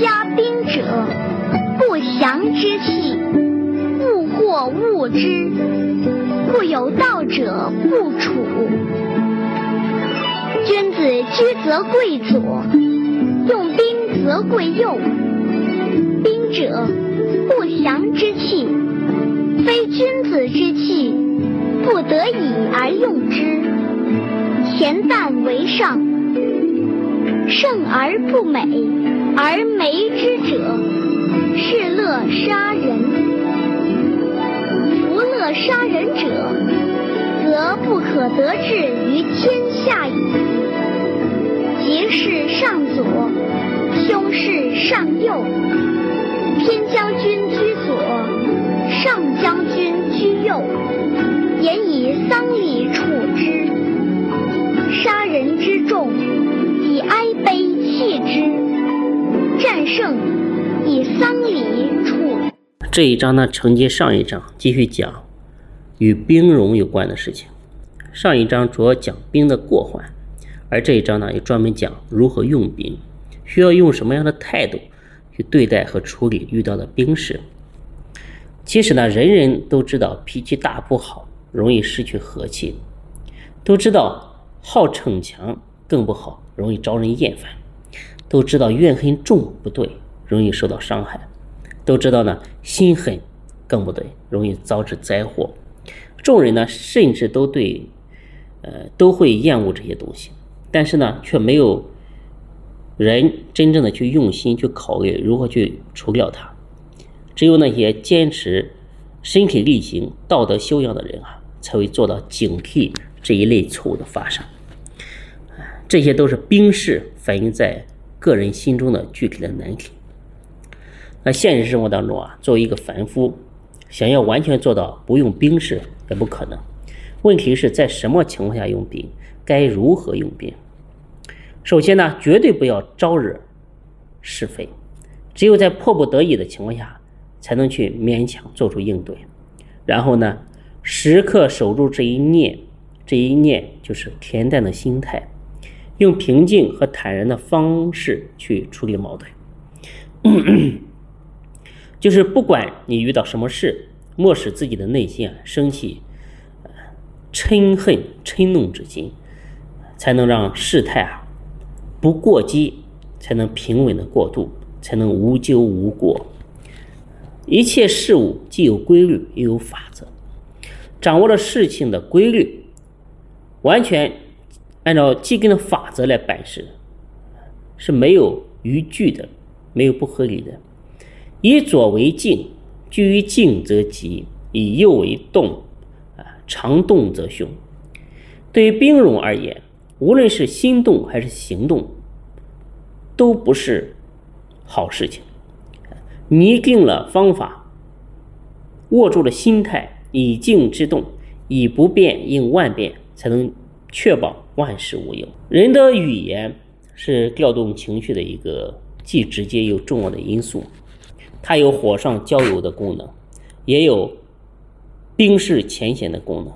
加兵者，不祥之气，物或恶之。故有道者不处。君子居则贵左，用兵则贵右。兵者，不祥之气，非君子之气，不得已而用之。恬淡为上，胜而不美，而美之者，是乐杀人。夫乐杀人者，则不可得志于天下矣。吉事上左，凶事上右，偏将军居正；以丧礼处。这一章呢，承接上一章，继续讲与兵戎有关的事情。上一章主要讲兵的过患，而这一章呢，又专门讲如何用兵，需要用什么样的态度去对待和处理遇到的兵事。其实呢，人人都知道脾气大不好，容易失去和气，都知道。好逞强更不好，容易招人厌烦。都知道怨恨重不对，容易受到伤害。都知道呢，心狠更不对，容易招致灾祸。众人呢，甚至都对，呃，都会厌恶这些东西，但是呢，却没有人真正的去用心去考虑如何去除掉它。只有那些坚持身体力行、道德修养的人啊，才会做到警惕。这一类错误的发生，这些都是兵士反映在个人心中的具体的难题。那现实生活当中啊，作为一个凡夫，想要完全做到不用兵事也不可能。问题是在什么情况下用兵，该如何用兵？首先呢，绝对不要招惹是非，只有在迫不得已的情况下，才能去勉强做出应对。然后呢，时刻守住这一念。这一念就是恬淡的心态，用平静和坦然的方式去处理矛盾。就是不管你遇到什么事，莫使自己的内心啊升起嗔恨、嗔怒之心，才能让事态啊不过激，才能平稳的过渡，才能无咎无过。一切事物既有规律，又有法则，掌握了事情的规律。完全按照既定的法则来办事，是没有逾矩的，没有不合理的。以左为静，居于静则吉；以右为动，啊，常动则凶。对于兵戎而言，无论是心动还是行动，都不是好事情。拟定了方法，握住了心态，以静制动，以不变应万变。才能确保万事无忧。人的语言是调动情绪的一个既直接又重要的因素，它有火上浇油的功能，也有冰释前嫌的功能。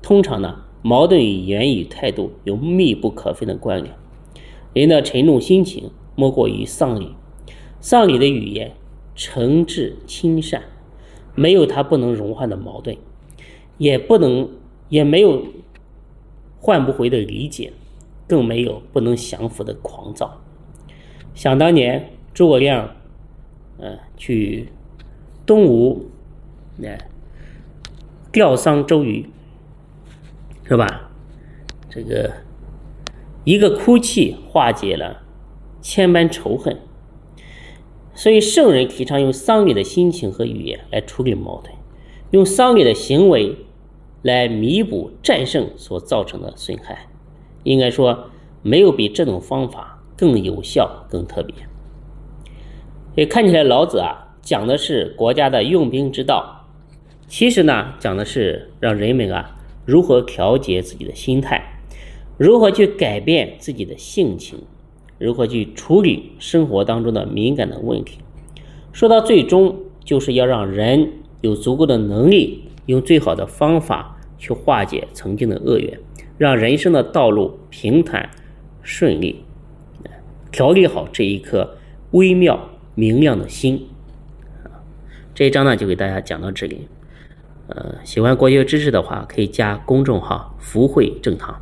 通常呢，矛盾与言语态度有密不可分的关联。人的沉重心情莫过于丧礼，丧礼的语言诚挚亲善，没有它不能融化的矛盾，也不能也没有。换不回的理解，更没有不能降服的狂躁。想当年，诸葛亮，呃，去东吴，那吊丧周瑜，是吧？这个一个哭泣化解了千般仇恨。所以，圣人提倡用丧礼的心情和语言来处理矛盾，用丧礼的行为。来弥补战胜所造成的损害，应该说没有比这种方法更有效、更特别。也看起来老子啊讲的是国家的用兵之道，其实呢讲的是让人们啊如何调节自己的心态，如何去改变自己的性情，如何去处理生活当中的敏感的问题。说到最终，就是要让人有足够的能力。用最好的方法去化解曾经的恶缘，让人生的道路平坦顺利。调理好这一颗微妙明亮的心。这一章呢就给大家讲到这里。呃，喜欢国学知识的话，可以加公众号“福慧正堂”。